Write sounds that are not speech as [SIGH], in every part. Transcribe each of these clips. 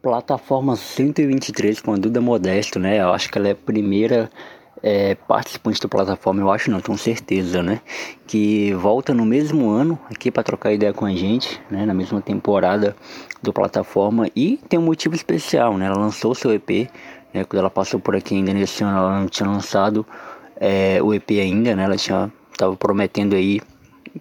Plataforma 123 com a Duda Modesto, né? Eu acho que ela é a primeira é, participante da plataforma, eu acho não, tenho certeza, né? Que volta no mesmo ano aqui para trocar ideia com a gente, né? Na mesma temporada do plataforma e tem um motivo especial, né? Ela lançou seu EP, né? Quando ela passou por aqui ainda nesse ano, ela não tinha lançado é, o EP ainda, né? Ela tinha tava prometendo aí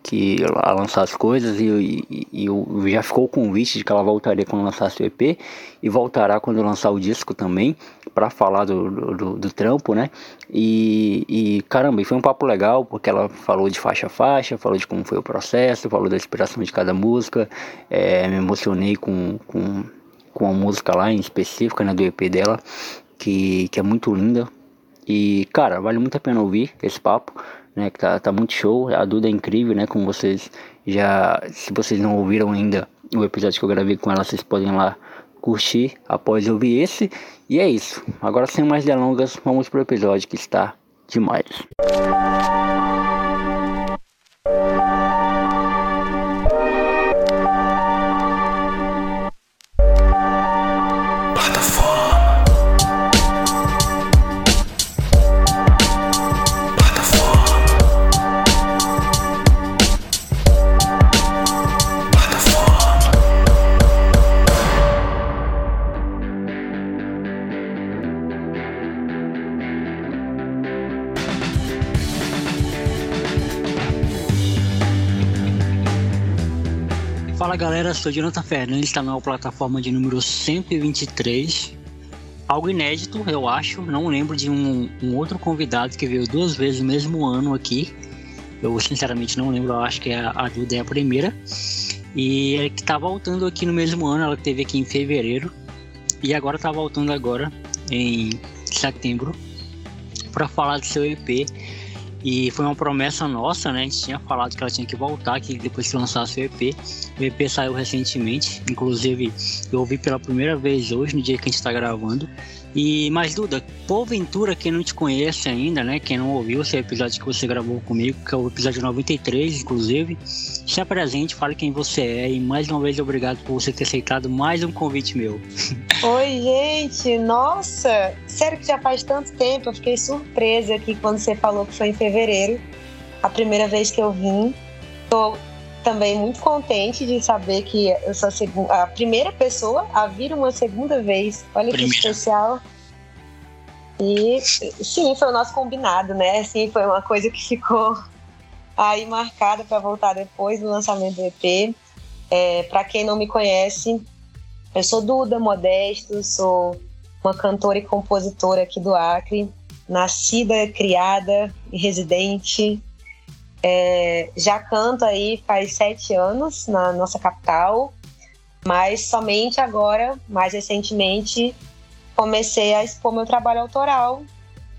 que ela lançar as coisas e, e, e já ficou o convite de que ela voltaria quando lançasse o EP e voltará quando lançar o disco também para falar do, do, do, trampo, né? E, e caramba, e foi um papo legal porque ela falou de faixa a faixa, falou de como foi o processo, falou da inspiração de cada música, é, me emocionei com, com, com a música lá em específica, né, do EP dela, que, que é muito linda. E cara, vale muito a pena ouvir esse papo né? Que tá, tá muito show. A Duda é incrível, né? Como vocês já. Se vocês não ouviram ainda o episódio que eu gravei com ela, vocês podem lá curtir após ouvir esse. E é isso. Agora sem mais delongas, vamos pro episódio que está demais. Fala galera, sou Jonathan Fernandes, está na plataforma de número 123. Algo inédito, eu acho. Não lembro de um, um, outro convidado que veio duas vezes no mesmo ano aqui. Eu sinceramente não lembro, eu acho que a, a Duda é a primeira. E é que tá voltando aqui no mesmo ano, ela teve aqui em fevereiro. E agora tá voltando agora em setembro para falar do seu EP e foi uma promessa nossa, né? A gente tinha falado que ela tinha que voltar, que depois que lançasse o EP. O EP saiu recentemente, inclusive eu ouvi pela primeira vez hoje, no dia que a gente está gravando. E, mas Duda, porventura quem não te conhece ainda, né? Quem não ouviu esse episódio que você gravou comigo, que é o episódio 93, inclusive, se apresente, fale quem você é e mais uma vez obrigado por você ter aceitado mais um convite meu. [LAUGHS] Oi, gente! Nossa! Sério que já faz tanto tempo, eu fiquei surpresa aqui quando você falou que foi em fevereiro, a primeira vez que eu vim. Tô também muito contente de saber que eu sou a, a primeira pessoa a vir uma segunda vez. Olha primeira. que especial. E sim, foi o nosso combinado, né? Sim, foi uma coisa que ficou aí marcada para voltar depois do lançamento do EP. É, para quem não me conhece, eu sou Duda Modesto, sou uma cantora e compositora aqui do Acre, nascida, criada e residente é, já canto aí faz sete anos na nossa capital, mas somente agora, mais recentemente, comecei a expor meu trabalho autoral.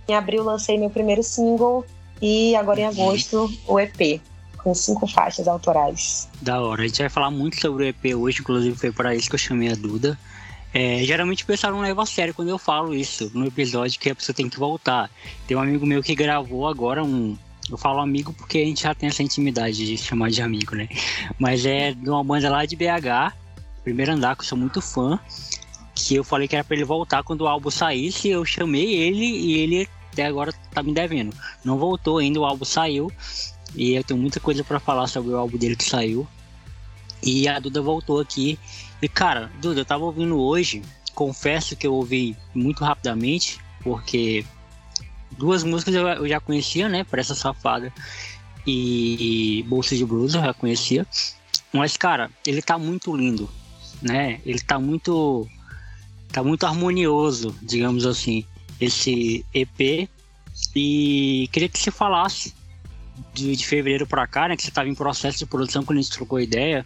Em abril lancei meu primeiro single e agora em agosto o EP com cinco faixas autorais. Da hora, a gente vai falar muito sobre o EP hoje, inclusive foi para isso que eu chamei a Duda. É, geralmente o pessoal não leva a sério quando eu falo isso no episódio que a pessoa tem que voltar. Tem um amigo meu que gravou agora um, eu falo amigo porque a gente já tem essa intimidade de chamar de amigo, né? Mas é de uma banda lá de BH, primeiro andar, que eu sou muito fã. Que eu falei que era pra ele voltar quando o álbum saísse. Eu chamei ele e ele até agora tá me devendo. Não voltou ainda, o álbum saiu. E eu tenho muita coisa para falar sobre o álbum dele que saiu. E a Duda voltou aqui. E cara, Duda, eu tava ouvindo hoje. Confesso que eu ouvi muito rapidamente, porque duas músicas eu, já conhecia, né? Pressa Safada e, Bolsa de Blues eu já conhecia. Mas, cara, ele tá muito lindo, né? Ele tá muito. tá muito harmonioso, digamos assim, esse EP. E queria que você falasse de, de fevereiro para cá, né? Que você estava em processo de produção quando a gente trocou ideia.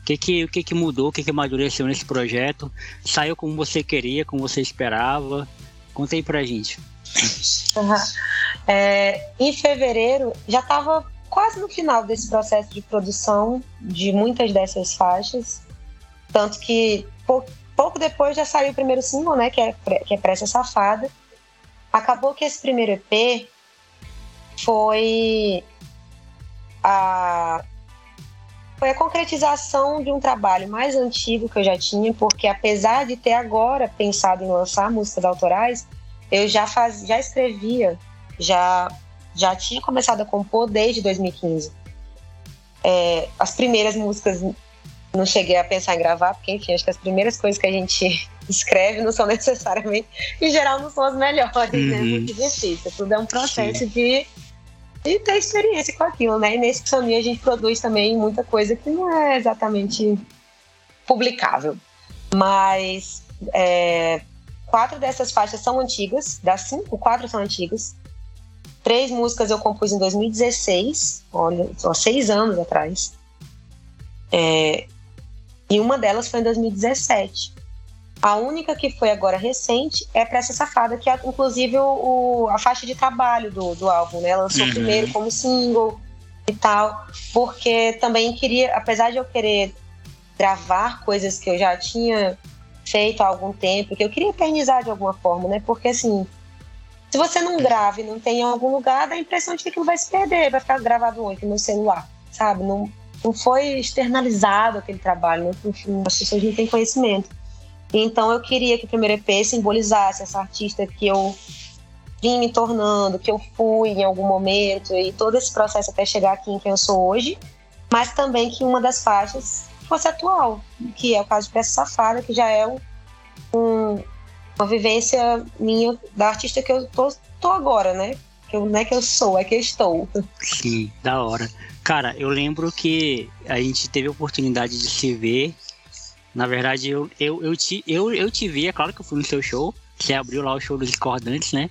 O que que, o que, que mudou, o que, que amadureceu nesse projeto? Saiu como você queria, como você esperava? Conta aí pra gente. Uhum. [LAUGHS] É, em fevereiro, já estava quase no final desse processo de produção de muitas dessas faixas. Tanto que pouco, pouco depois já saiu o primeiro single, né? Que é, que é Pressa Safada. Acabou que esse primeiro EP foi a, foi a concretização de um trabalho mais antigo que eu já tinha, porque apesar de ter agora pensado em lançar músicas autorais, eu já faz, já escrevia, já já tinha começado a compor desde 2015. É, as primeiras músicas não cheguei a pensar em gravar, porque enfim, acho que as primeiras coisas que a gente [LAUGHS] escreve não são necessariamente, em geral, não são as melhores, né? uhum. né? Muito difícil. Tudo é um processo de, de ter experiência com aquilo, né? E nesse caminho a gente produz também muita coisa que não é exatamente publicável. Mas é, quatro dessas faixas são antigas, das cinco, quatro são antigas. Três músicas eu compus em 2016, olha, só seis anos atrás. É, e uma delas foi em 2017. A única que foi agora recente é para essa safada, que é inclusive o, a faixa de trabalho do, do álbum, né? Lançou uhum. primeiro como single e tal, porque também queria, apesar de eu querer gravar coisas que eu já tinha feito há algum tempo, que eu queria eternizar de alguma forma, né? Porque assim, se você não grava e não tem em algum lugar, dá a impressão de que aquilo vai se perder, vai ficar gravado onde? No celular, sabe? Não, não foi externalizado aquele trabalho, né? Enfim, as pessoas não têm conhecimento. Então eu queria que o primeiro EP simbolizasse essa artista que eu vim me tornando, que eu fui em algum momento e todo esse processo até chegar aqui em quem eu sou hoje, mas também que uma das faixas fosse atual, que é o caso de Peça Safada, que já é um, um, uma vivência minha da artista que eu tô, tô agora, né? Que eu, não é que eu sou, é que eu estou. Sim, da hora. Cara, eu lembro que a gente teve a oportunidade de se ver. Na verdade, eu, eu, eu, te, eu, eu te vi, é claro que eu fui no seu show. Você abriu lá o show dos discordantes, né?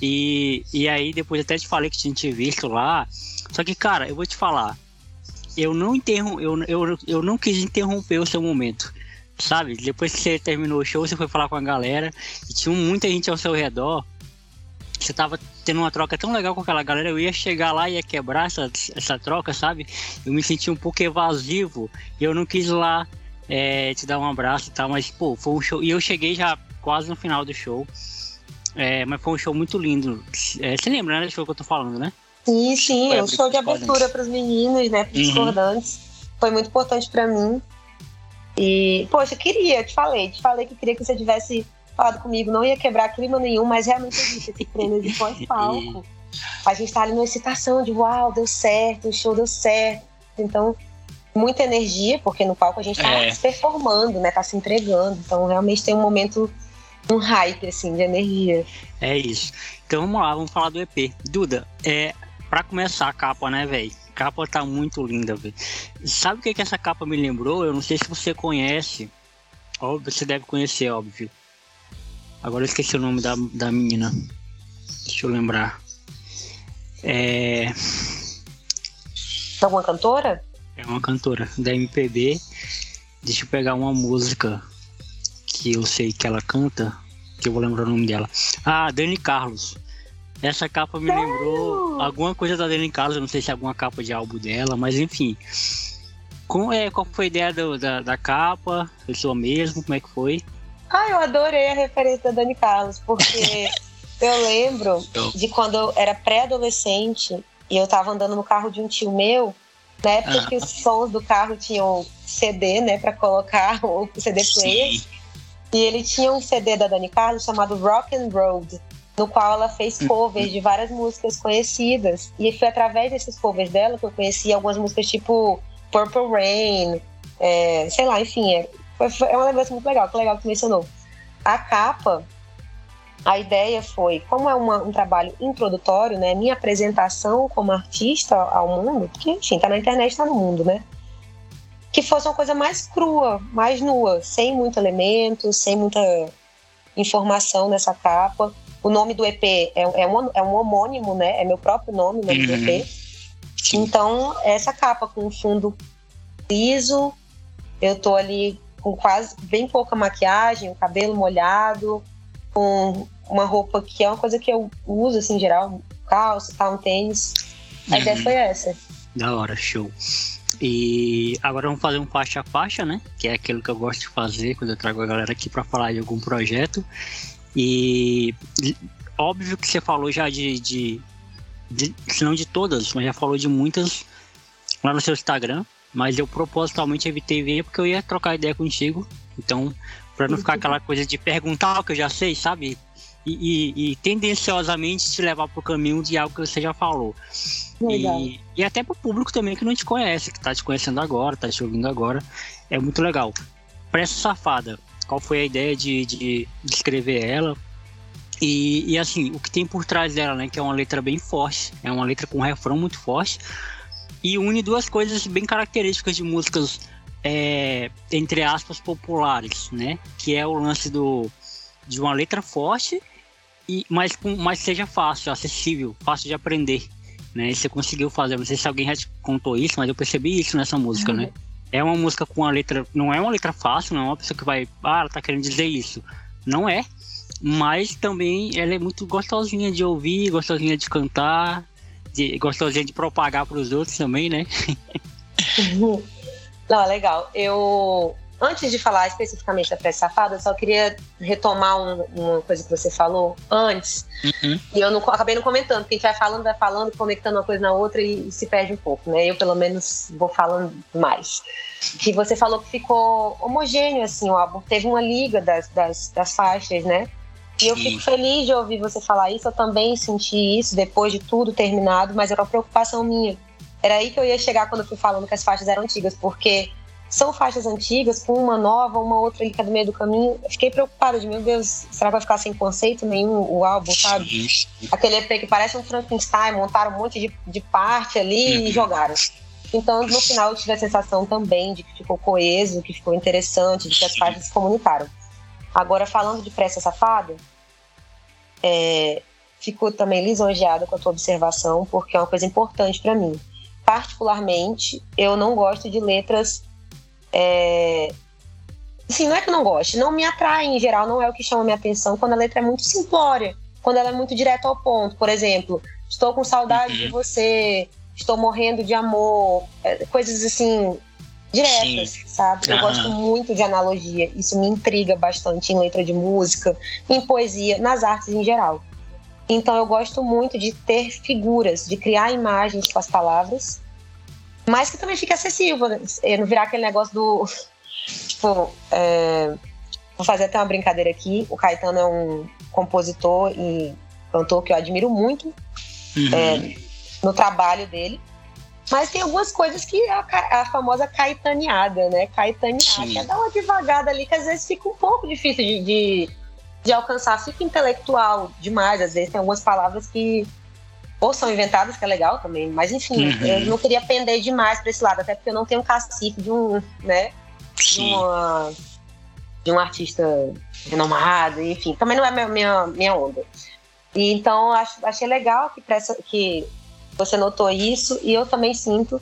E, e aí depois até te falei que tinha te visto lá. Só que, cara, eu vou te falar. Eu não interrom eu, eu, eu não quis interromper o seu momento. Sabe? Depois que você terminou o show, você foi falar com a galera. E tinha muita gente ao seu redor você tava tendo uma troca tão legal com aquela galera, eu ia chegar lá e ia quebrar essa, essa troca, sabe? Eu me senti um pouco evasivo e eu não quis lá é, te dar um abraço e tal, mas pô, foi um show. E eu cheguei já quase no final do show. É, mas foi um show muito lindo. É, você lembra, né, do show que eu tô falando, né? Sim, sim, foi um show de abertura para os meninos, né, para os uhum. discordantes. Foi muito importante para mim. E, poxa, queria, te falei, te falei que queria que você tivesse falado comigo, não ia quebrar clima nenhum, mas realmente existe esse prêmio de pós-palco. [LAUGHS] A gente tá ali numa excitação de uau, deu certo, o show deu certo. Então, muita energia, porque no palco a gente tá é. se performando, né? Tá se entregando. Então, realmente tem um momento, um hype, assim, de energia. É isso. Então, vamos lá, vamos falar do EP. Duda, é, pra começar a capa, né, velho? Capa tá muito linda, velho. Sabe o que, que essa capa me lembrou? Eu não sei se você conhece. Óbvio, você deve conhecer, óbvio. Agora eu esqueci o nome da, da menina. Deixa eu lembrar. É. Alguma cantora? É uma cantora da MPB. Deixa eu pegar uma música que eu sei que ela canta, que eu vou lembrar o nome dela. Ah, Dani Carlos. Essa capa me lembrou alguma coisa da Dani Carlos, eu não sei se é alguma capa de álbum dela, mas enfim. Com, é, qual foi a ideia do, da, da capa? Sua mesmo? Como é que foi? Ah, eu adorei a referência da Dani Carlos, porque [LAUGHS] eu lembro de quando eu era pré-adolescente e eu tava andando no carro de um tio meu, na época ah. que os sons do carro tinham CD, né, para colocar o CD player. Sim. E ele tinha um CD da Dani Carlos chamado Rock and Road, no qual ela fez hum. covers de várias músicas conhecidas. E foi através desses covers dela que eu conheci algumas músicas tipo Purple Rain, é, sei lá, enfim, é, foi, foi, é uma lembrança muito legal, que legal que mencionou. A capa, a ideia foi, como é uma, um trabalho introdutório, né? Minha apresentação como artista ao mundo, que enfim, tá na internet, tá no mundo, né? Que fosse uma coisa mais crua, mais nua, sem muito elemento, sem muita informação nessa capa. O nome do EP é, é, um, é um homônimo, né? É meu próprio nome, o nome uhum. do EP. Então, essa capa com fundo liso, eu tô ali com quase bem pouca maquiagem, o cabelo molhado, com uma roupa que é uma coisa que eu uso assim em geral, calça, tal, um tênis. A ideia foi essa. Da hora, show. E agora vamos fazer um faixa a faixa, né? Que é aquilo que eu gosto de fazer quando eu trago a galera aqui para falar de algum projeto. E óbvio que você falou já de, de, de, se não de todas, mas já falou de muitas lá no seu Instagram, mas eu propositalmente evitei ver porque eu ia trocar ideia contigo. Então, para não ficar aquela coisa de perguntar o que eu já sei, sabe? E, e, e tendenciosamente te levar pro caminho de algo que você já falou. E, e, até pro público também que não te conhece, que tá te conhecendo agora, tá te ouvindo agora. É muito legal. Pressa Safada, qual foi a ideia de, de, de escrever ela? E, e, assim, o que tem por trás dela, né? Que é uma letra bem forte, é uma letra com um refrão muito forte. E une duas coisas bem características de músicas, é, entre aspas, populares, né? Que é o lance do, de uma letra forte, e, mas, mas seja fácil, acessível, fácil de aprender. Né? E você conseguiu fazer, não sei se alguém já te contou isso, mas eu percebi isso nessa música, uhum. né? É uma música com uma letra, não é uma letra fácil, não é uma pessoa que vai, ah, ela tá querendo dizer isso. Não é, mas também ela é muito gostosinha de ouvir, gostosinha de cantar, de, gostosinha de propagar para os outros também, né? [LAUGHS] Não, legal. Eu antes de falar especificamente da prece safada, eu só queria retomar um, uma coisa que você falou antes. Uhum. E eu não, acabei não comentando, porque a gente vai falando, vai falando, conectando uma coisa na outra e, e, se perde um pouco, né? Eu, pelo menos, vou falando mais. Que você falou que ficou homogêneo, assim, o álbum. Teve uma liga das, das, das faixas, né? E eu fico feliz de ouvir você falar isso. Eu também senti isso depois de tudo terminado, mas era uma preocupação minha. Era aí que eu ia chegar quando eu fui falando que as faixas eram antigas, porque são faixas antigas, com uma nova, uma outra ali que é do meio do caminho. Eu fiquei preocupada de, meu Deus, será que vai ficar sem conceito nenhum o álbum, sabe? Aquele EP que parece um Frankenstein, montaram um monte de, de parte ali uhum. e jogaram. Então, no final, eu tive a sensação também de que ficou coeso, que ficou interessante, de que as faixas se comunicaram. Agora, falando de Pressa Safada, é, fico também lisonjeada com a tua observação, porque é uma coisa importante para mim. Particularmente, eu não gosto de letras. É, assim, não é que eu não goste, não me atrai em geral, não é o que chama minha atenção quando a letra é muito simplória, quando ela é muito direto ao ponto. Por exemplo, estou com saudade uhum. de você, estou morrendo de amor, é, coisas assim diretas, Sim. sabe? Eu uhum. gosto muito de analogia, isso me intriga bastante em letra de música, em poesia, nas artes em geral. Então eu gosto muito de ter figuras, de criar imagens com as palavras, mas que também fique acessível, né? não virar aquele negócio do [LAUGHS] tipo, é, vou fazer até uma brincadeira aqui. O Caetano é um compositor e cantor que eu admiro muito uhum. é, no trabalho dele. Mas tem algumas coisas que a, a famosa caetaneada, né? Caetaneada, que é dar uma devagada ali, que às vezes fica um pouco difícil de, de, de, alcançar, fica intelectual demais. Às vezes tem algumas palavras que ou são inventadas, que é legal também, mas enfim, uhum. eu não queria pender demais para esse lado, até porque eu não tenho um cacife de um, né? De, uma, de um artista renomado, enfim, também não é minha, minha, minha onda. E então acho, achei legal que, pressa, que você notou isso e eu também sinto.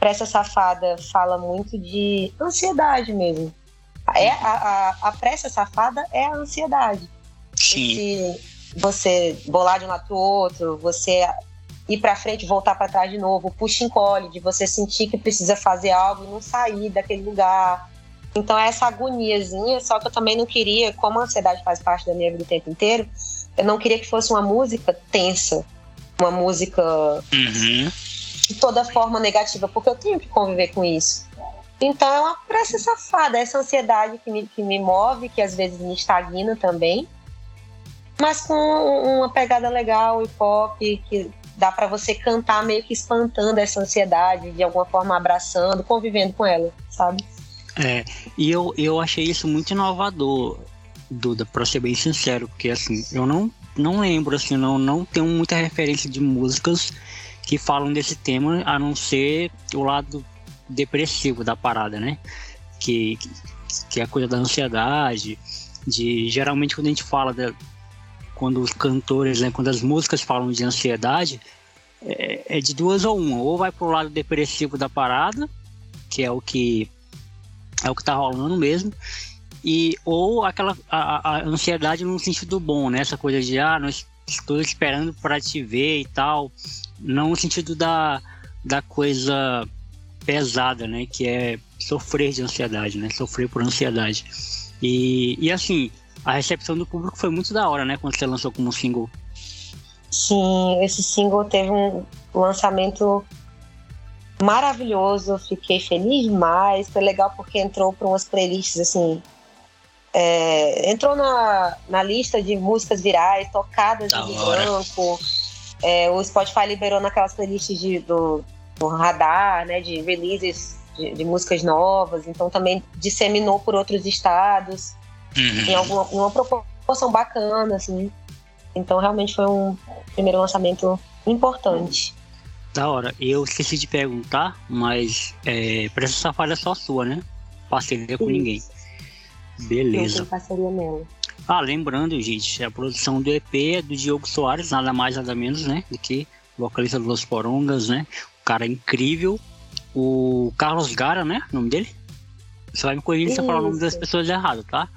Pressa Safada fala muito de ansiedade mesmo. É a, a, a pressa safada é a ansiedade. Sim. Esse, você bolar de um lado pro outro, você ir para frente, voltar para trás de novo, puxa encolhe, de você sentir que precisa fazer algo e não sair daquele lugar. Então é essa agoniazinha, só que eu também não queria, como a ansiedade faz parte da minha vida o tempo inteiro, eu não queria que fosse uma música tensa uma música uhum. de toda forma negativa, porque eu tenho que conviver com isso. Então é uma pressa safada, essa ansiedade que me, que me move, que às vezes me estagna também, mas com uma pegada legal e pop, que dá para você cantar meio que espantando essa ansiedade, de alguma forma abraçando, convivendo com ela, sabe? É, e eu, eu achei isso muito inovador, Duda, pra ser bem sincero, porque assim, eu não não lembro, assim, não, não tenho muita referência de músicas que falam desse tema, a não ser o lado depressivo da parada, né? Que, que é a coisa da ansiedade, de geralmente quando a gente fala quando os cantores, né, quando as músicas falam de ansiedade, é, é de duas ou uma, ou vai pro lado depressivo da parada, que é o que é o que tá rolando mesmo, e ou aquela a, a ansiedade no sentido bom, né? Essa coisa de ah, nós estou esperando para te ver e tal, não no sentido da, da coisa pesada, né? Que é sofrer de ansiedade, né? Sofrer por ansiedade. E, e assim, a recepção do público foi muito da hora, né? Quando você lançou como single. Sim, esse single teve um lançamento maravilhoso, fiquei feliz demais. Foi legal porque entrou para umas playlists assim. É, entrou na, na lista de músicas virais, tocadas Da de hora. branco. É, o Spotify liberou naquelas playlists de, do, do radar, né? De releases de, de músicas novas. Então também disseminou por outros estados em Uhum. alguma em uma proporção bacana, assim. Então realmente foi um primeiro lançamento importante. Da hora. Eu esqueci de perguntar, mas é, pra essa safada é só sua, né? Parceria com Isso. ninguém. Não Beleza. tem parceria nela. Ah, lembrando, gente, a produção do EP é do Diogo Soares, nada mais, nada menos, né? Do que vocalista dos Porongas, né? Cara incrível. O Carlos Gara, né? O nome dele? Você vai me corrigir se eu falar o nome das pessoas errado, tá?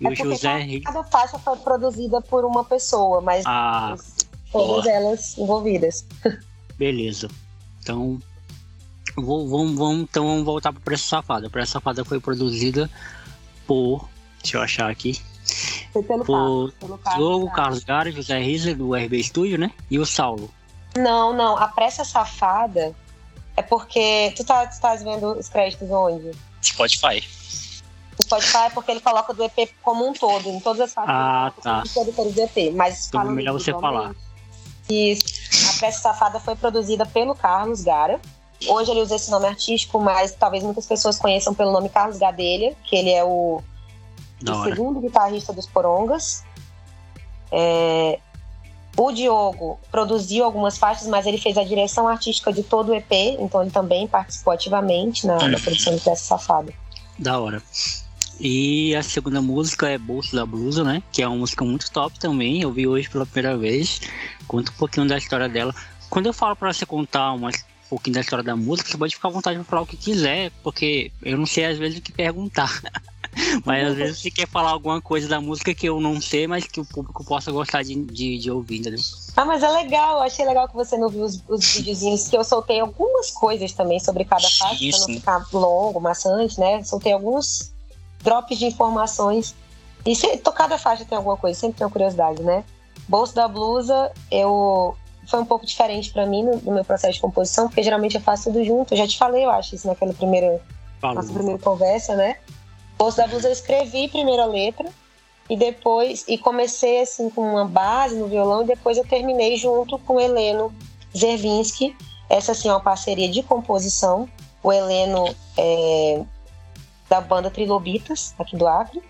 E É o José cada, faixa foi produzida por uma pessoa, mas Ah, todas elas envolvidas. [LAUGHS] beleza. Então, vou- vamos, vamos, então vamos voltar para Pressa Safada. Pressa Safada foi produzida por. Deixa eu achar aqui. Foi pelo Por Carlos. Pelo Carlos. Carlos Gara, José Riesler, do RB Studio, né? E o Saulo. Não, não. A pressa safada é porque. Tu tá, tu tá vendo os créditos onde? Spotify. O Spotify é porque ele coloca do EP como um todo, em todas as faixas. Ah, tá. todos os produtores do EP. Mas Então melhor você individualmente, Isso. A Pressa Safada foi produzida pelo Carlos Gara. Hoje ele usa esse nome artístico, mas talvez muitas pessoas conheçam pelo nome Carlos Gadelha, que ele é o o segundo guitarrista dos Porongas. É, o Diogo produziu algumas faixas, mas ele fez a direção artística de todo o EP, então ele também participou ativamente na, na produção de Peça Safada. Da hora. E a segunda música é Bolso da Blusa, né? Que é uma música muito top também. Eu vi hoje pela primeira vez. Conta um pouquinho da história dela. Quando eu falo pra você contar uma, um pouquinho da história da música, você pode ficar à vontade de falar o que quiser, porque eu não sei às vezes o que perguntar. [LAUGHS] mas às vezes você quer falar alguma coisa da música que eu não sei, mas que o público possa gostar de, de, de ouvir, entendeu? Ah, mas é legal, eu achei legal que você não viu os, os videozinhos, que eu soltei algumas coisas também sobre cada faixa, pra não ficar longo, maçante, né? Soltei alguns drops de informações. E se, cada faixa tem alguma coisa, sempre tenho curiosidade, né? Bolso da blusa, eu foi um pouco diferente pra mim no, no meu processo de composição, porque geralmente eu faço tudo junto. Eu já te falei, eu acho, isso naquela primeira, Falou. nossa primeira conversa, né? Bolso da blusa eu escrevi primeiro a letra e depois e comecei assim com uma base no violão e depois eu terminei junto com o Heleno Zervinski. Essa assim é uma parceria de composição. O Heleno é da banda Trilobitas aqui do Acre.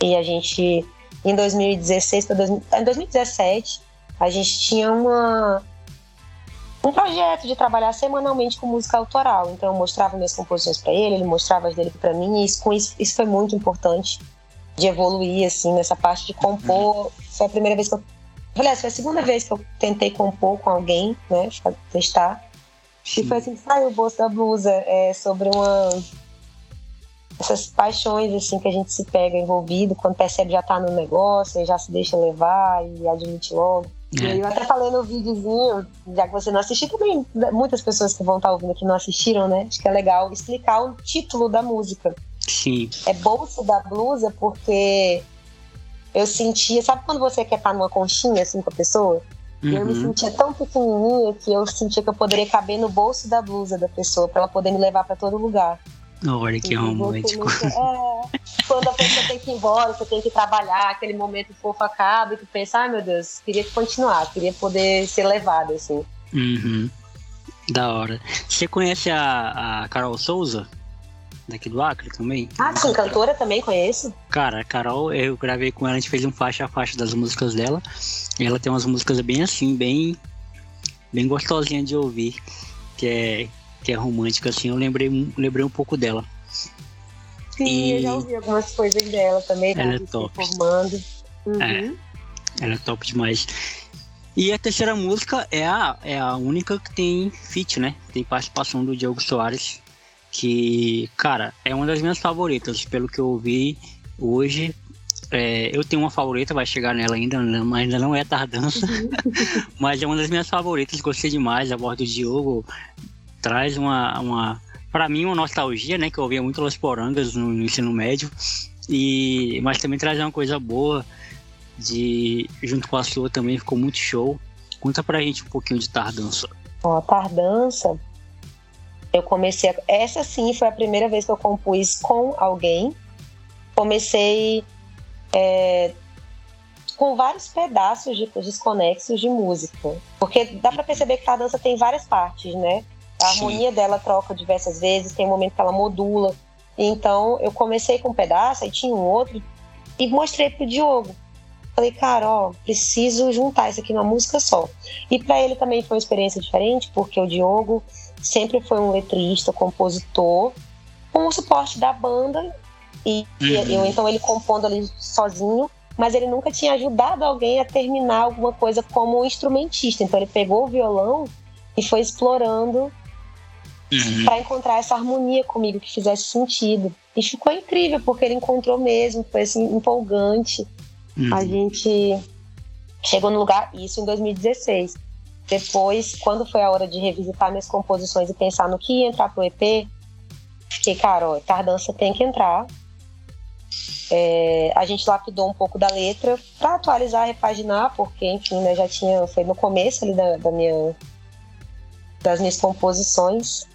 E a gente em 2016 para em 2017 a gente tinha uma um projeto de trabalhar semanalmente com música autoral. Então eu mostrava minhas composições para ele, ele mostrava as dele para mim, e isso, isso, isso foi muito importante de evoluir assim nessa parte de compor. Foi a primeira vez que eu Aliás, foi a segunda vez que eu tentei compor com alguém, né? fa- Testar. E foi assim que saiu o bolso da blusa. É sobre uma. Essas paixões assim que a gente se pega envolvido, quando percebe já tá no negócio, já se deixa levar e admite logo. É, eu até falei no videozinho, já que você não assistiu também, muitas pessoas que vão estar ouvindo aqui não assistiram, né? Acho que é legal explicar o título da música. sim. É bolso da blusa porque eu sentia, sabe quando você quer estar numa conchinha assim com a pessoa? E eu me Uhum. sentia tão pequenininha que eu sentia que eu poderia caber no bolso da blusa da pessoa pra ela poder me levar pra todo lugar. Olha que romântico. É, quando a pessoa tem que ir embora, você tem que trabalhar, aquele momento fofo acaba e tu pensa, ai meu Deus, queria continuar, queria poder ser levada, assim. Uhum. Da hora. Você conhece a, a Carol Souza? Daqui do Acre também? Ah, sim, cantora também conheço. Cara, a Carol, eu gravei com ela, a gente fez um faixa a faixa das músicas dela. E ela tem umas músicas bem assim, bem bem gostosinha de ouvir, que é que é romântica assim. Eu lembrei um- lembrei um pouco dela. Sim, E- eu já ouvi algumas coisas dela também, Ela é tá top. formando. Uhum. É. Ela é top demais. E a terceira música é a, é a única que tem feat, né? Tem participação do Diogo Soares, que, cara, é uma das minhas favoritas, pelo que eu ouvi hoje. É, eu tenho uma favorita, vai chegar nela ainda, né, mas ainda não é tardança. [LAUGHS] mas é uma das minhas favoritas, gostei demais. A voz do Diogo traz uma, uma para mim, uma nostalgia, né? Que eu ouvia muito Los Porangas no, no ensino médio. E, mas também traz uma coisa boa de junto com a sua também ficou muito show. Conta pra gente um pouquinho de Tardança. Ó, Tardança Eu comecei. A, essa sim foi a primeira vez que eu compus com alguém. Comecei é, com vários pedaços de, desconexos de música. Porque dá para perceber que a dança tem várias partes, né? A harmonia sim. dela troca diversas vezes, tem um momento que ela modula. Então eu comecei com um pedaço, aí tinha um outro, e mostrei pro Diogo. Falei, cara, ó, preciso juntar isso aqui numa música só. E para ele também foi uma experiência diferente, porque o Diogo sempre foi um letrista, compositor, com o suporte da banda. E, uhum. eu, então ele compondo ali sozinho, mas ele nunca tinha ajudado alguém a terminar alguma coisa como instrumentista. Então ele pegou o violão e foi explorando uhum. para encontrar essa harmonia comigo que fizesse sentido. E ficou incrível, porque ele encontrou mesmo, foi assim, empolgante. Uhum. A gente chegou no lugar, isso em 2016. Depois, quando foi a hora de revisitar minhas composições e pensar no que ia entrar pro EP, fiquei, cara, ó, Tardança tem que entrar. É, a gente lapidou um pouco da letra para atualizar, repaginar, porque, enfim, né, já tinha, foi no começo ali da, da minha, das minhas composições.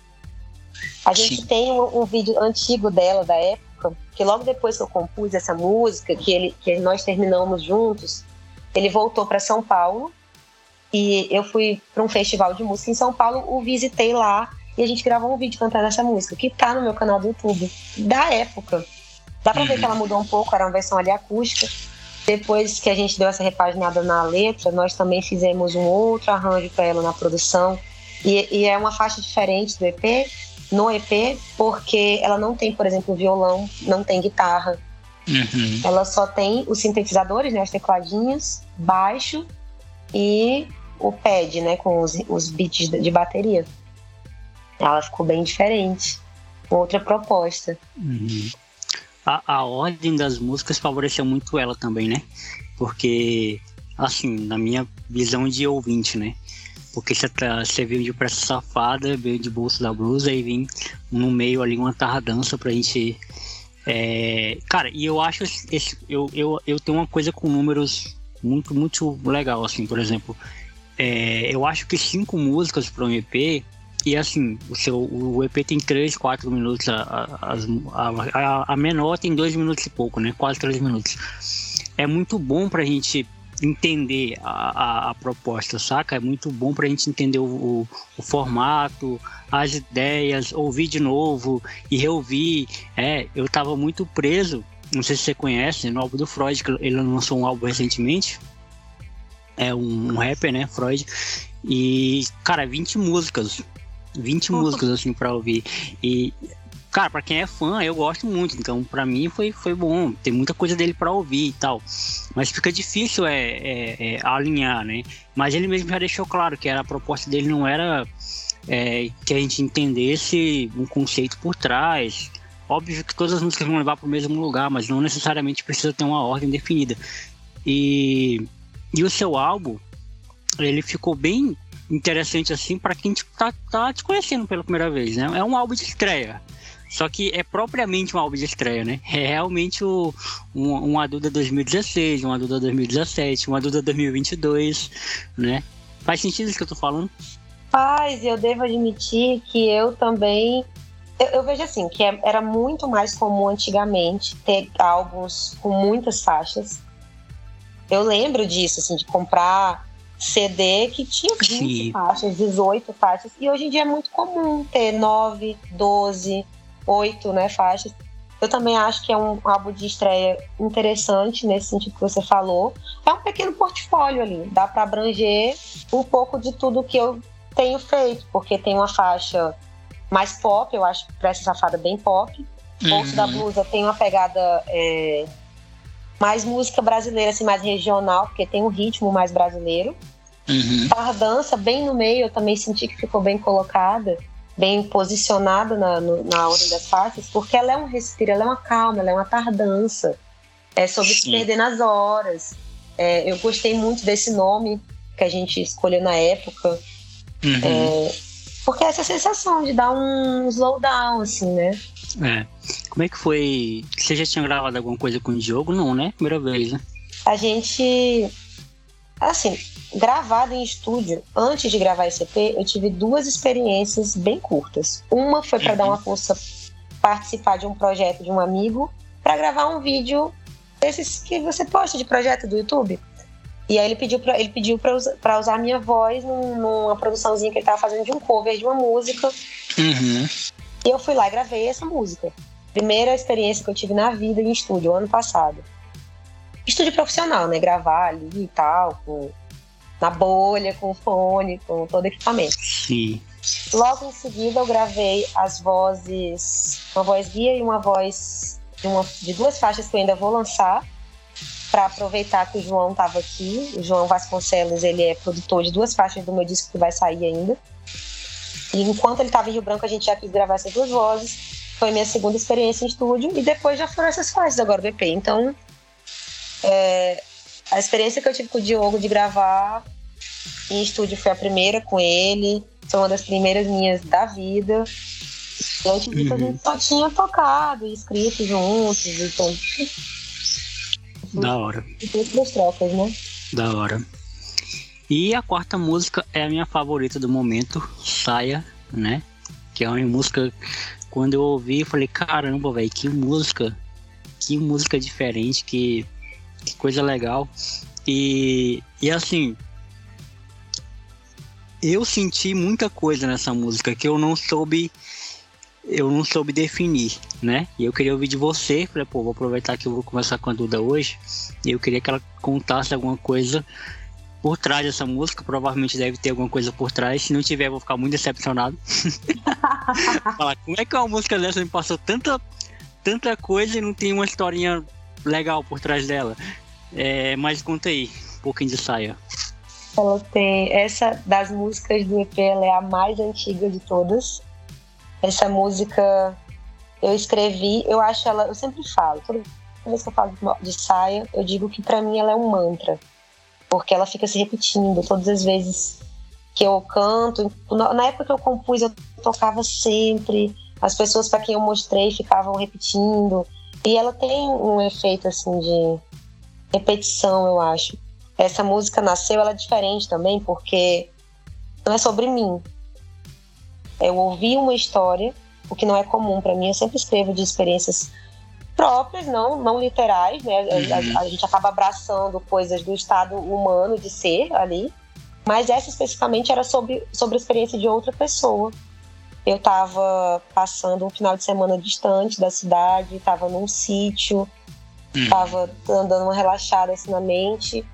A gente Sim. tem um, um, vídeo antigo dela, da época, que logo depois que eu compus essa música, que, ele, que nós terminamos juntos, ele voltou para São Paulo e eu fui para um festival de música em São Paulo, o visitei lá e a gente gravou um vídeo cantando essa música, que tá no meu canal do YouTube, da época. Dá pra uhum. ver que ela mudou um pouco, era uma versão ali acústica. Depois que a gente deu essa repaginada na letra, nós também fizemos um outro arranjo para ela na produção. E, e, é uma faixa diferente do EP, no EP, porque ela não tem, por exemplo, violão, não tem guitarra. Uhum. Ela só tem os sintetizadores, né, as tecladinhas, baixo e o pad, né, com os, os beats de bateria. Ela ficou bem diferente. Outra proposta. Uhum. A, a ordem das músicas favoreceu muito ela também, né? Porque, assim, na minha visão de ouvinte, né? Porque você, tá, você veio de Pressa Safada, veio de Bolso da Blusa e vim no meio ali uma tardança pra gente. É... Cara, e eu acho esse, eu, eu, eu tenho uma coisa com números muito, muito legal, assim, por exemplo. É, eu acho que cinco músicas para um EP e assim, o seu o EP tem 3, 4 minutos, a, a, a, a, menor tem 2 minutos e pouco, né? Quase 3 minutos. É muito bom pra gente entender a, a, a, proposta, saca? É muito bom para a gente entender o, o, o, formato, as ideias, ouvir de novo e reouvir. É, eu estava muito preso, não sei se você conhece, no álbum do Freud, que ele lançou um álbum recentemente. É um, um rapper, né, Freud. E, cara, 20 músicas. 20 músicas, assim, pra ouvir. E cara, para quem é fã, eu gosto muito. Então, para mim foi, foi bom. Tem muita coisa dele para ouvir e tal. Mas fica difícil é, é, é, alinhar, né? Mas ele mesmo já deixou claro que era, a proposta dele não era é, que a gente entendesse um conceito por trás. Óbvio que todas as músicas vão levar para o mesmo lugar, mas não necessariamente precisa ter uma ordem definida. E, e o seu álbum, ele ficou bem interessante assim para quem tá, tá te conhecendo pela primeira vez, né? É um álbum de estreia. Só que é propriamente um álbum de estreia, né? É realmente o, um, um Aduda 2016, um Aduda 2017, um Aduda 2022, né? Faz sentido isso que eu tô falando? Faz, eu devo admitir que eu também. Eu, eu vejo assim, que é, era muito mais comum antigamente ter álbuns com muitas faixas. Eu lembro disso, assim, de comprar CD que tinha 20 Sim. faixas, 18 faixas, e hoje em dia é muito comum ter 9, 12, oito né, faixas. Eu também acho que é um álbum de estreia interessante nesse sentido que você falou. É um pequeno portfólio ali, dá para abranger um pouco de tudo que eu tenho feito, porque tem uma faixa mais pop, eu acho que essa safada bem pop. Bolso uhum. da Blusa tem uma pegada é, mais música brasileira, assim, mais regional, porque tem um ritmo mais brasileiro. Uhum. Tardança, bem no meio, eu também senti que ficou bem colocada bem posicionada na, no, na ordem das faixas, porque ela é um respiro, ela é uma calma, ela é uma tardança. É sobre Sim. se perder nas horas. É, eu gostei muito desse nome que a gente escolheu na época. Uhum. É, porque é essa sensação de dar um slowdown, assim, né? É. Como é que foi? Você já tinha gravado alguma coisa com o Diogo? Não, né? Primeira vez, né? A gente assim, gravado em estúdio, antes de gravar esse EP, eu tive duas experiências bem curtas. Uma foi para dar uma força participar de um projeto de um amigo para gravar um vídeo desses que você posta de projeto do YouTube. E aí ele pediu para ele pediu para usar, usar a minha voz num, numa produçãozinha que ele estava fazendo de um cover de uma música. Uhum. E eu fui lá e gravei essa música. Primeira experiência que eu tive na vida em estúdio, ano passado. Estúdio profissional, né? Gravar ali e tal, com, na bolha, com fone, com todo equipamento. Sim. Logo em seguida eu gravei as vozes, uma voz guia e uma voz de, uma, de duas faixas que eu ainda vou lançar para aproveitar que o João estava aqui. O João Vasconcelos, ele é produtor de duas faixas do meu disco que vai sair ainda. E enquanto ele estava em Rio Branco, a gente já quis gravar essas duas vozes. Foi minha segunda experiência em estúdio e depois já foram essas faixas agora do EP. Então, é, a experiência que eu tive com o Diogo de gravar em estúdio foi a primeira com ele. Foi uma das primeiras minhas da vida. E antes disso, uhum. a gente só tinha tocado e escrito juntos. Então, da hora. Outras trocas, né? Da hora. E a quarta música é a minha favorita do momento, Saia, né? Que é uma música. Quando eu ouvi, eu falei: caramba, velho, que música. Que música diferente, que, que coisa legal. E, e assim, eu senti muita coisa nessa música que eu não soube eu não soube definir, né? E eu queria ouvir de você, falei, pô, vou aproveitar que eu vou conversar com a Duda hoje, e eu queria que ela contasse alguma coisa por trás dessa música, provavelmente deve ter alguma coisa por trás, se não tiver, vou ficar muito decepcionado. [LAUGHS] Falar, como é que uma música dessa me passou tanta, tanta coisa e não tem uma historinha legal por trás dela? É, mas conta aí, um pouquinho de saia. Ela tem essa das músicas do EP, ela é a mais antiga de todas. Essa música eu escrevi, eu acho ela, eu sempre falo, toda vez que eu falo de saia, eu digo que para mim ela é um mantra, porque ela fica se repetindo todas as vezes que eu canto. Na época que eu compus, eu tocava sempre, as pessoas para quem eu mostrei ficavam repetindo, e ela tem um efeito assim de repetição, eu acho essa música nasceu, ela é diferente também, porque não é sobre mim. Eu ouvi uma história, o que não é comum para mim. Eu sempre escrevo de experiências próprias, não, não literais, né? Uhum. A, a, gente acaba abraçando coisas do estado humano de ser ali. Mas essa especificamente era sobre, sobre a experiência de outra pessoa. Eu estava passando um final de semana distante da cidade, estava num sítio, estava uhum. dando uma relaxada assim na mente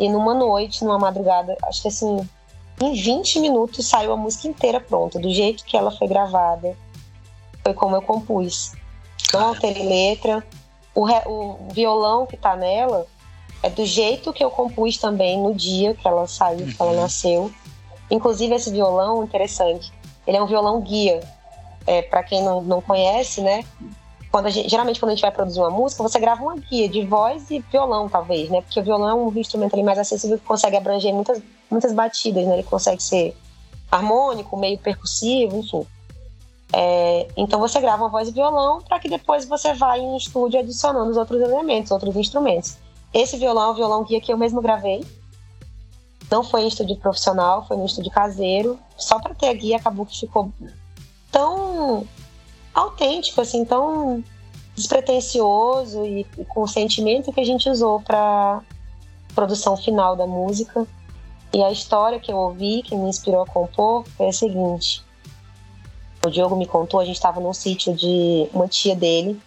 e numa noite, numa madrugada, acho que assim, em 20 minutos saiu a música inteira pronta, do jeito que ela foi gravada. Foi como eu compus. Não alterei letra. O, re, o violão que tá nela é do jeito que eu compus também no dia que ela saiu, que ela uhum. nasceu. Inclusive, esse violão, interessante, ele é um violão guia. É, para quem não, não conhece, né? quando gente, geralmente quando a gente vai produzir uma música, você grava uma guia de voz e violão, talvez, né? Porque o violão é um instrumento mais acessível que consegue abranger muitas, muitas batidas, né? Ele consegue ser harmônico, meio percussivo, enfim. É, então você grava uma voz e violão para que depois você vá em estúdio adicionando os outros elementos, outros instrumentos. Esse violão é um violão guia que eu mesmo gravei. Não foi em estúdio profissional, foi no estúdio caseiro. Só para ter a guia acabou que ficou tão autêntico, assim, tão despretensioso e, e com o sentimento que a gente usou para produção final da música. E a história que eu ouvi, que me inspirou a compor, foi a seguinte. O Diogo me contou, a gente estava num sítio de uma tia dele,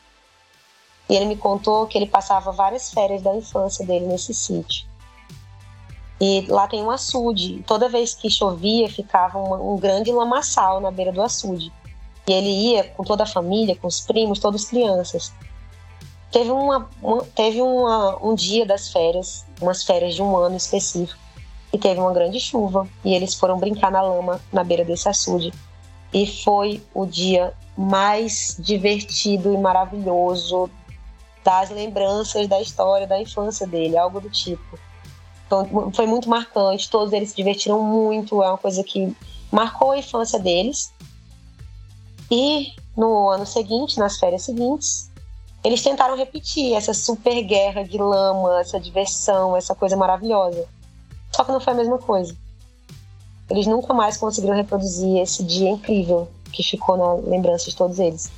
e ele me contou que ele passava várias férias da infância dele nesse sítio. E lá tem um açude. Toda vez que chovia, ficava um, grande lamaçal na beira do açude. E ele ia com toda a família, com os primos, todas as crianças. Teve, uma, uma teve uma, um dia das férias, umas férias de um ano específico, e teve uma grande chuva. E eles foram brincar na lama na beira desse açude. E foi o dia mais divertido e maravilhoso das lembranças da história da infância dele, algo do tipo. Então, foi muito marcante, todos eles se divertiram muito, é uma coisa que marcou a infância deles e no ano seguinte, nas férias seguintes, eles tentaram repetir essa super guerra de lama, essa diversão, essa coisa maravilhosa. Só que não foi a mesma coisa. Eles nunca mais conseguiram reproduzir esse dia incrível que ficou na lembrança de todos eles.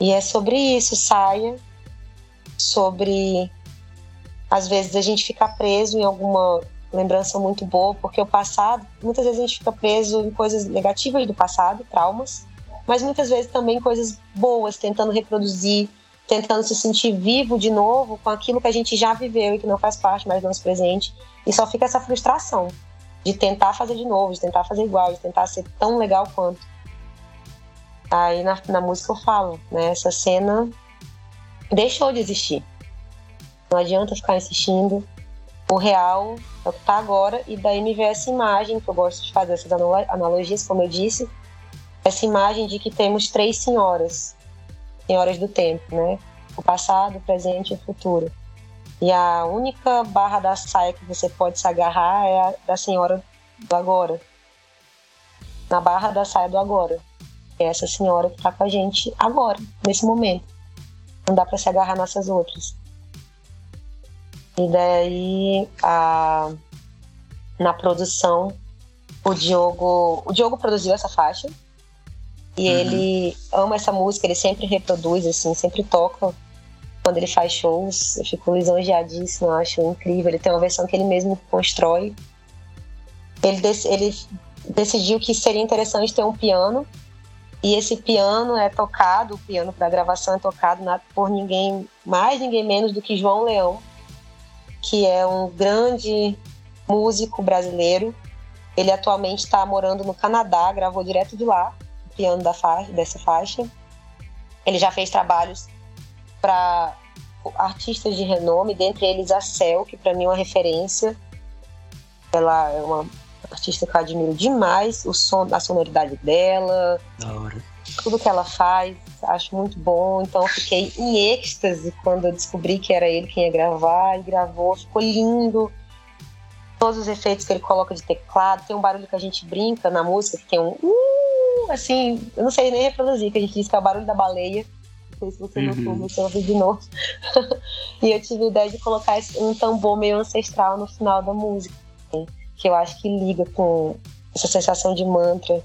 E é sobre isso, saia, sobre às vezes a gente ficar preso em alguma lembrança muito boa, porque o passado, muitas vezes a gente fica preso em coisas negativas do passado, traumas, mas muitas vezes também coisas boas, tentando reproduzir, tentando se sentir vivo de novo com aquilo que a gente já viveu e que não faz parte mais do nosso presente. E só fica essa frustração de tentar fazer de novo, de tentar fazer igual, de tentar ser tão legal quanto. Aí na, na música eu falo, né? Essa cena deixou de existir. Não adianta ficar insistindo. O real é o que está agora, e daí me vê essa imagem, que eu gosto de fazer essas analogias, como eu disse, essa imagem de que temos três senhoras, senhoras do tempo, né? O passado, o presente e o futuro. E a única barra da saia que você pode se agarrar é a da senhora do agora. Na barra da saia do agora. É essa senhora que está com a gente agora, nesse momento. Não dá para se agarrar nessas outras. E daí, a, na produção, o Diogo, o Diogo produziu essa faixa. E uhum. ele ama essa música, ele sempre reproduz, assim, sempre toca quando ele faz shows. Eu fico lisonjeadíssima, eu acho incrível. Ele tem uma versão que ele mesmo constrói. Ele, dec ele decidiu que seria interessante ter um piano. E esse piano é tocado, o piano para gravação é tocado na, por ninguém mais, ninguém menos do que João Leão, que é um grande músico brasileiro. Ele atualmente está morando no Canadá, gravou direto de lá o piano da faixa, dessa faixa. Ele já fez trabalhos para artistas de renome, dentre eles a Cel, que para mim é uma referência. Ela é uma artista que eu admiro demais, o som, a sonoridade dela, tudo que ela faz, acho muito bom. Então eu fiquei em êxtase quando eu descobri que era ele quem ia gravar e gravou, ficou lindo. Todos os efeitos que ele coloca de teclado, tem um barulho que a gente brinca na música, que tem um uh, assim, eu não sei nem reproduzir, que a gente diz que é o barulho da baleia. Não sei se você uhum. notou, mas eu ouvi de novo. [LAUGHS] e eu tive a ideia de colocar um tambor meio ancestral no final da música, que eu acho que liga com essa sensação de mantra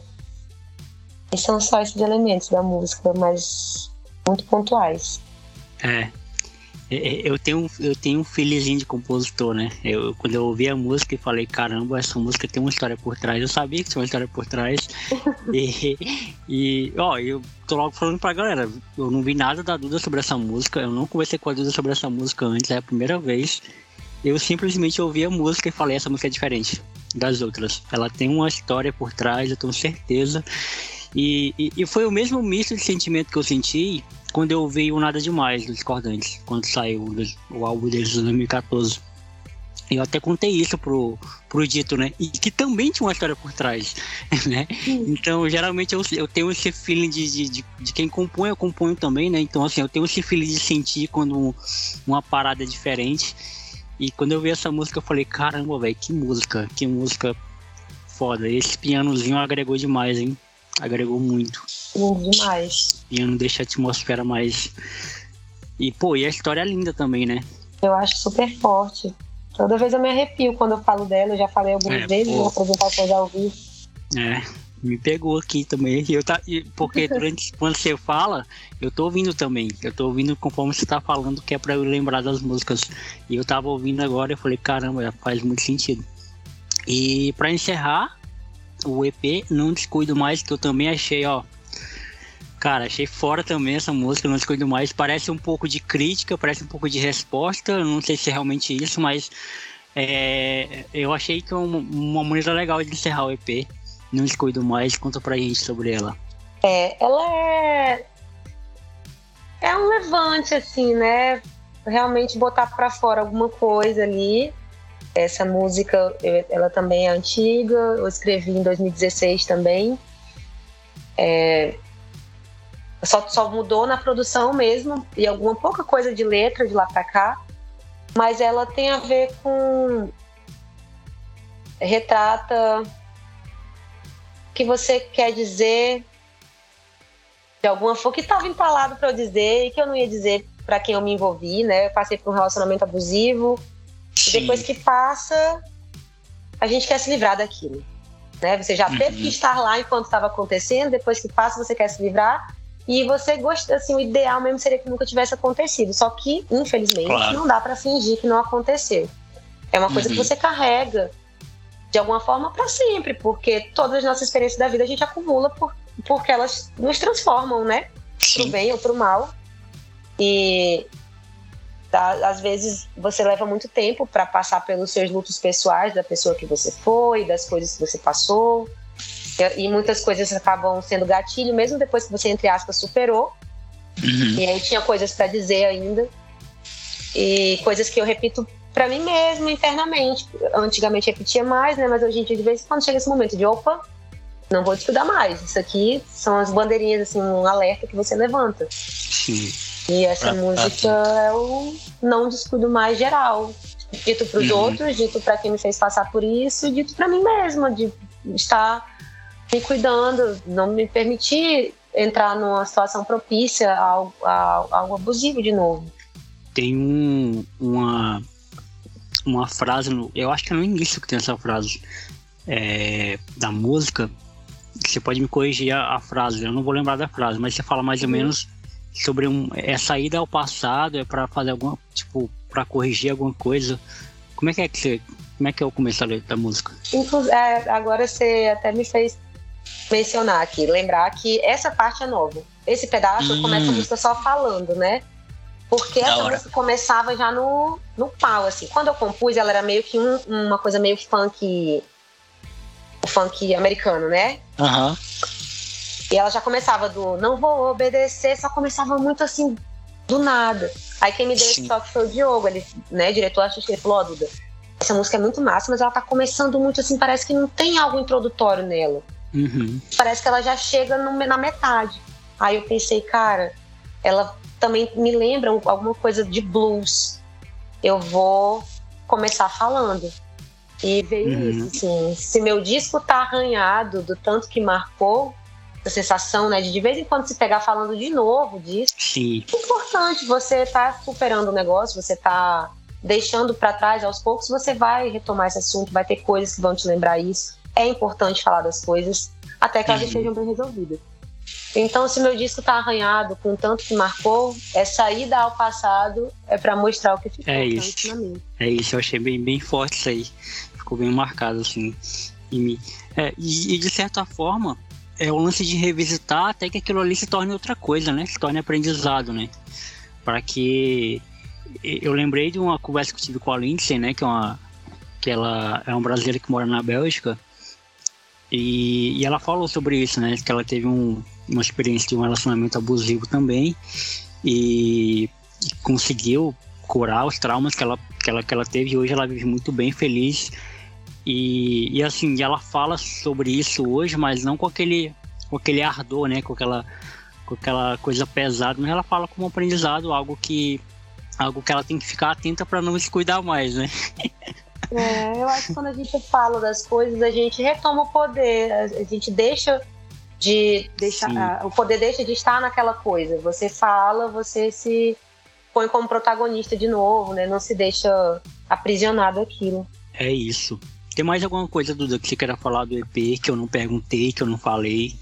e são só esses elementos da música, mas muito pontuais. É. é, é eu tenho, eu tenho um filhozinho de compositor, né? Eu, quando eu ouvi a música e falei, caramba, essa música tem uma história por trás. Eu sabia que tinha uma história por trás. [LAUGHS] e, e, ó, eu tô logo falando pra galera, eu não vi nada da Duda sobre essa música. Eu não conversei com a Duda sobre essa música antes, é a primeira vez. Eu simplesmente ouvi a música e falei, essa música é diferente das outras. Ela tem uma história por trás, eu tenho certeza. E, e, e, foi o mesmo misto de sentimento que eu senti quando eu ouvi o Nada Demais dos Discordantes, quando saiu o álbum deles de 2014. Eu até contei isso pro, pro Dito, né? E que também tinha uma história por trás, [LAUGHS] né? Então, geralmente eu, eu tenho esse feeling de, de, de, de, quem compõe, eu componho também, né? Então, assim, eu tenho esse feeling de sentir quando um, uma parada é diferente. E quando eu vi essa música, eu falei, caramba, velho, que música, que música foda. Esse pianozinho agregou demais, hein? Agregou muito. Lindo demais. E não deixa a atmosfera mais. E, pô, e a história é linda também, né? Eu acho super forte. Toda vez eu me arrepio quando eu falo dela, eu já falei algumas é, vezes pô. na apresentação já ouvi. É, me pegou aqui também. Eu tá, porque durante [LAUGHS] quando você fala, eu tô ouvindo também. Eu tô ouvindo conforme você tá falando, que é pra eu lembrar das músicas. E eu tava ouvindo agora e falei, caramba, faz muito sentido. E para encerrar, o EP Não Descuido Mais, que eu também achei, ó. Cara, achei fora também essa música, Não Descuido Mais. Parece um pouco de crítica, parece um pouco de resposta. Não sei se é realmente isso, mas é, eu achei que é uma, uma maneira legal de encerrar o EP. Não Descuido Mais. Conta pra gente sobre ela. É, ela é. É um levante, assim, né? Realmente botar para fora alguma coisa ali essa música, ela também é antiga, eu escrevi em 2016 também. É, só, só mudou na produção mesmo, e alguma pouca coisa de letra de lá para cá, mas ela tem a ver com. retrata o que você quer dizer de alguma forma, que estava empalado para eu dizer e que eu não ia dizer para quem eu me envolvi, né? Eu passei por um relacionamento abusivo, e depois que passa, a gente quer se livrar daquilo. Né? Você já uhum. teve que uhum. estar lá enquanto estava acontecendo, depois que passa você quer se livrar. E você gosta, assim, o ideal mesmo seria que nunca tivesse acontecido. Só que, infelizmente, claro. não dá para fingir que não aconteceu. É uma coisa uhum. que você carrega de alguma forma para sempre, porque todas as nossas experiências da vida a gente acumula por, porque elas nos transformam, né? Sim. Pro bem ou pro mal. E tá, às vezes você leva muito tempo para passar pelos seus lutos pessoais da pessoa que você foi, das coisas que você passou. E, muitas coisas acabam sendo gatilho, mesmo depois que você, entre aspas, superou. Uhum. E aí tinha coisas para dizer ainda. E coisas que eu repito para mim mesmo internamente. Antigamente repetia mais, né? Mas hoje em dia, de vez em quando chega esse momento de opa, não vou estudar mais. Isso aqui são as bandeirinhas, assim, um alerta que você levanta. Sim. E essa música é o não descuido mais geral. Dito para os uhum. outros, dito para quem me fez passar por isso, dito para mim mesma, de estar me cuidando, não me permitir entrar numa situação propícia a algo, a algo abusivo de novo. Tem um, uma uma frase, no, eu acho que é no início que tem essa frase é, da música. Você pode me corrigir a, a, frase, eu não vou lembrar da frase, mas você fala mais ou uhum. menos sobre um, é saída ao passado, é para fazer alguma, tipo, para corrigir alguma coisa. Como é que é que você, como é que é o começo da música? É, agora você até me fez mencionar aqui, lembrar que essa parte é nova. Esse pedaço hum. começa a música só falando, né? Porque essa música começava já no, no pau, assim. Quando eu compus, ela era meio que um, uma coisa meio funk. funk americano, né? Aham. Uhum. E ela já começava do não vou obedecer, só começava muito assim, do nada. Aí quem me deu Sim. esse toque foi o Diogo, ele, né, diretor artístico, ele falou, ó, oh, Duda, essa música é muito massa, mas ela tá começando muito assim, parece que não tem algo introdutório nela. Uhum. Parece que ela já chega no, na metade. Aí eu pensei, cara, ela também me lembram alguma coisa de blues. Eu vou começar falando. E veio uhum. isso, assim. Se meu disco tá arranhado do tanto que marcou, a sensação, né, de de vez em quando se pegar falando de novo disso. Sim. É importante, você tá superando o negócio, você tá deixando para trás aos poucos, você vai retomar esse assunto, vai ter coisas que vão te lembrar isso. É importante falar das coisas até que elas uhum. sejam bem resolvidas. Então, se meu disco tá arranhado com tanto que marcou, é saída ao passado, é para mostrar o que ficou é isso. É isso, eu achei bem, bem forte isso aí. Ficou bem marcado, assim, em mim. É, e, e, de certa forma, é o lance de revisitar até que aquilo ali se torne outra coisa, né? Se torne aprendizado, né? Para que... Eu lembrei de uma conversa que eu tive com a Lindsay, né? Que é uma... Que ela é uma brasileira que mora na Bélgica. E, e ela falou sobre isso, né? Que ela teve um, uma experiência de um relacionamento abusivo também e, e conseguiu curar os traumas que ela, que ela, que ela teve e hoje ela vive muito bem, feliz. E, e assim, ela fala sobre isso hoje, mas não com aquele, com aquele ardor, né? Com aquela, com aquela coisa pesada, mas ela fala como aprendizado, algo que, algo que ela tem que ficar atenta para não se cuidar mais, né? É, eu acho que quando a gente fala das coisas, a gente retoma o poder, a gente deixa de deixar, o poder deixa de estar naquela coisa. Você fala, você se põe como protagonista de novo, né? Não se deixa aprisionado aquilo. É isso. Tem mais alguma coisa, Duda, que você queira falar do EP que eu não perguntei, que eu não falei?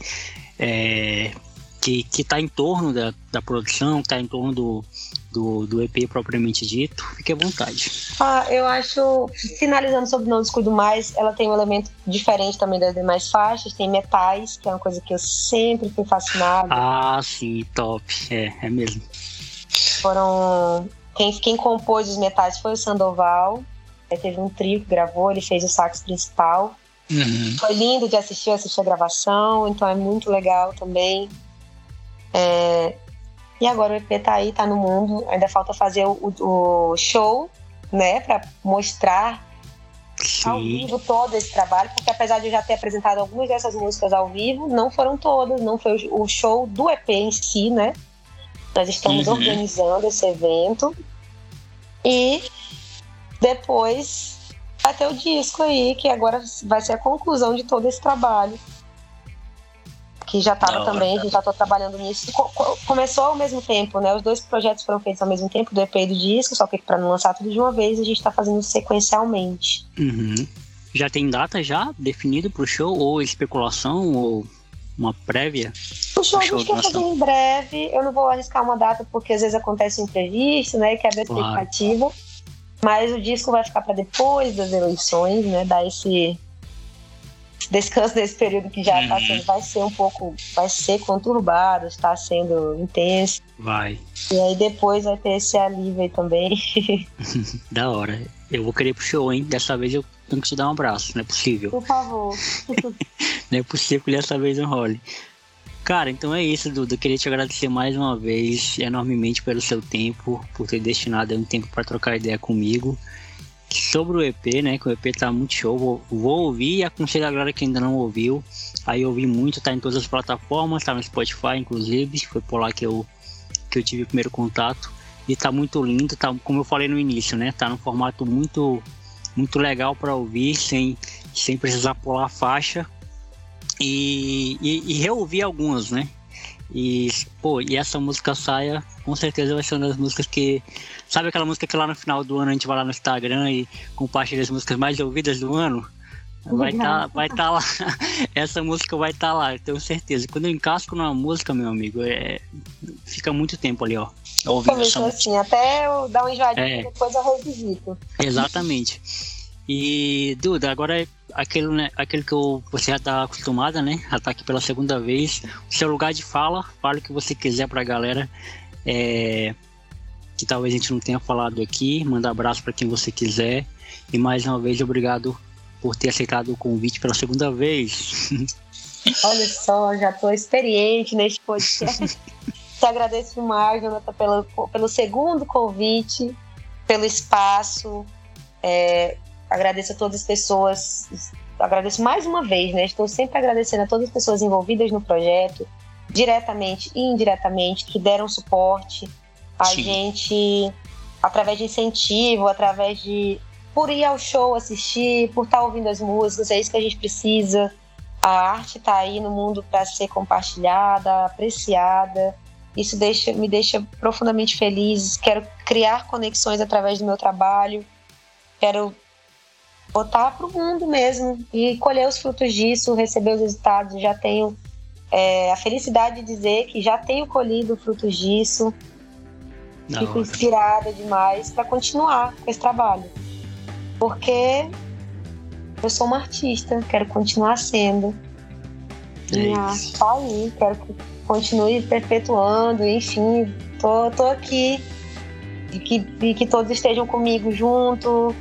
É, que, que tá em torno da, da produção, que tá em torno do, do, do EP propriamente dito, fique à vontade. Ah, eu acho, finalizando sobre Não Descuido Mais, ela tem um elemento diferente também das demais faixas, tem metais, que é uma coisa que eu sempre fui fascinada. Ah, sim, top, é, é mesmo. Foram, quem, quem compôs os metais foi o Sandoval, teve um trio que gravou, ele fez o sax principal. Uhum. Foi lindo de assistir, assistir a gravação, então é muito legal também. É, e agora o EP tá aí, tá no mundo. Ainda falta fazer o, o show, né, para mostrar Sim. ao vivo todo esse trabalho, porque apesar de eu já ter apresentado algumas dessas músicas ao vivo, não foram todas, não foi o show do EP em si, né? Nós estamos uhum. organizando esse evento e depois vai ter o disco aí, que agora vai ser a conclusão de todo esse trabalho que já estava também, a gente já estou trabalhando nisso. Começou ao mesmo tempo, né? Os dois projetos foram feitos ao mesmo tempo, do EP e do disco, só que para não lançar tudo de uma vez, a gente está fazendo sequencialmente. Uhum. Já tem data já definido pro show? Ou especulação? Ou uma prévia? O show, a gente quer fazer em breve. Eu não vou arriscar uma data porque às vezes acontece um imprevisto, né? Que é a expectativa. Mas o disco vai ficar para depois das eleições, né? Dar esse descanso desse período que já está uhum. sendo, vai ser um pouco, vai ser conturbado, está sendo intenso. Vai. E aí depois vai ter esse alívio aí também. [LAUGHS] da hora. Eu vou querer pro show, hein? Dessa vez eu tenho que te dar um abraço, não é possível. Por favor. [LAUGHS] não é possível que dessa vez não role. Cara, então é isso, Duda. Eu queria te agradecer mais uma vez, enormemente, pelo seu tempo, por ter destinado um tempo para trocar ideia comigo. Sobre o EP, né? Que o EP tá muito show. Vou, vou ouvir e aconselho a galera que ainda não ouviu. Aí ouvi muito, tá em todas as plataformas, tá no Spotify, inclusive. Foi por lá que eu, que eu tive o primeiro contato. E tá muito lindo, tá, como eu falei no início, né? Tá num formato muito, muito legal para ouvir, sem, sem precisar pular a faixa e, e, e reouvi algumas, né? E, pô, e essa música Saia, com certeza vai ser uma das músicas que. Sabe aquela música que lá no final do ano a gente vai lá no Instagram e compartilha as músicas mais ouvidas do ano? Vai estar tá, vai tá lá. [LAUGHS] Essa música vai estar tá lá, tenho certeza. Quando eu encasco numa música, meu amigo, é... fica muito tempo ali, ó. Ouvindo essa assim, até eu dar um enjoadinho é. depois eu revisito. Exatamente. E, Duda, agora é aquele, né, aquele que eu, você já está acostumada, né? Já tá aqui pela segunda vez. O seu lugar de fala, fale o que você quiser para a galera. É, que talvez a gente não tenha falado aqui. Manda abraço para quem você quiser. E mais uma vez, obrigado por ter aceitado o convite pela segunda vez. [LAUGHS] Olha só, já estou experiente neste podcast. [LAUGHS] Te agradeço demais, Jonathan, pelo, pelo segundo convite, pelo espaço. É, Agradeço a todas as pessoas, agradeço mais uma vez, né? Estou sempre agradecendo a todas as pessoas envolvidas no projeto, diretamente e indiretamente, que deram suporte a Sim. gente através de incentivo, através de por ir ao show assistir, por estar ouvindo as músicas, é isso que a gente precisa. A arte está aí no mundo para ser compartilhada, apreciada. Isso deixa, me deixa profundamente feliz. Quero criar conexões através do meu trabalho. Quero botar para o mundo mesmo e colher os frutos disso, receber os resultados. Já tenho é, a felicidade de dizer que já tenho colhido frutos disso. Não. Fico inspirada demais para continuar com esse trabalho. Porque eu sou uma artista, quero continuar sendo. É e ah, tá aí, quero que continue perpetuando, enfim, tô, tô aqui. E que, e que todos estejam comigo junto,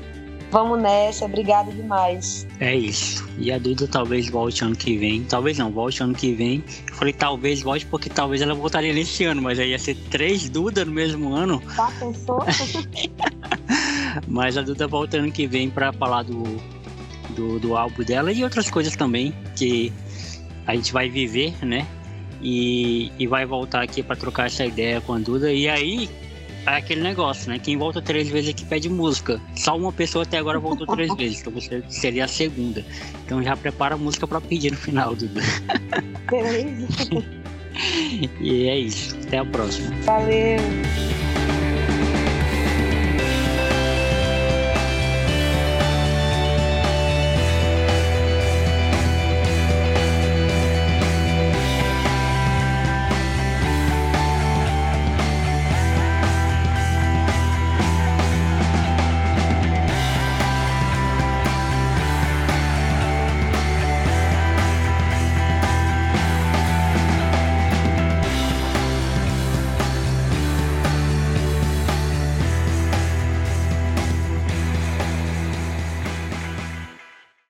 Vamos nessa, obrigado demais. É isso. E a Duda talvez volte ano que vem. Talvez não, volte ano que vem. Eu falei talvez volte porque talvez ela voltaria nesse ano, mas aí ia ser três Duda no mesmo ano. Tá, pensou? [LAUGHS] mas a Duda volta ano que vem para falar do, do, do álbum dela e outras coisas também que a gente vai viver, né? E, e vai voltar aqui para trocar essa ideia com a Duda. E aí, é aquele negócio, né? Quem volta três vezes aqui pede música. Só uma pessoa até agora voltou três [LAUGHS] vezes, então você seria a segunda. Então já prepara a música para pedir no final, Duda. Beleza. [LAUGHS] e é isso. Até a próxima. Valeu.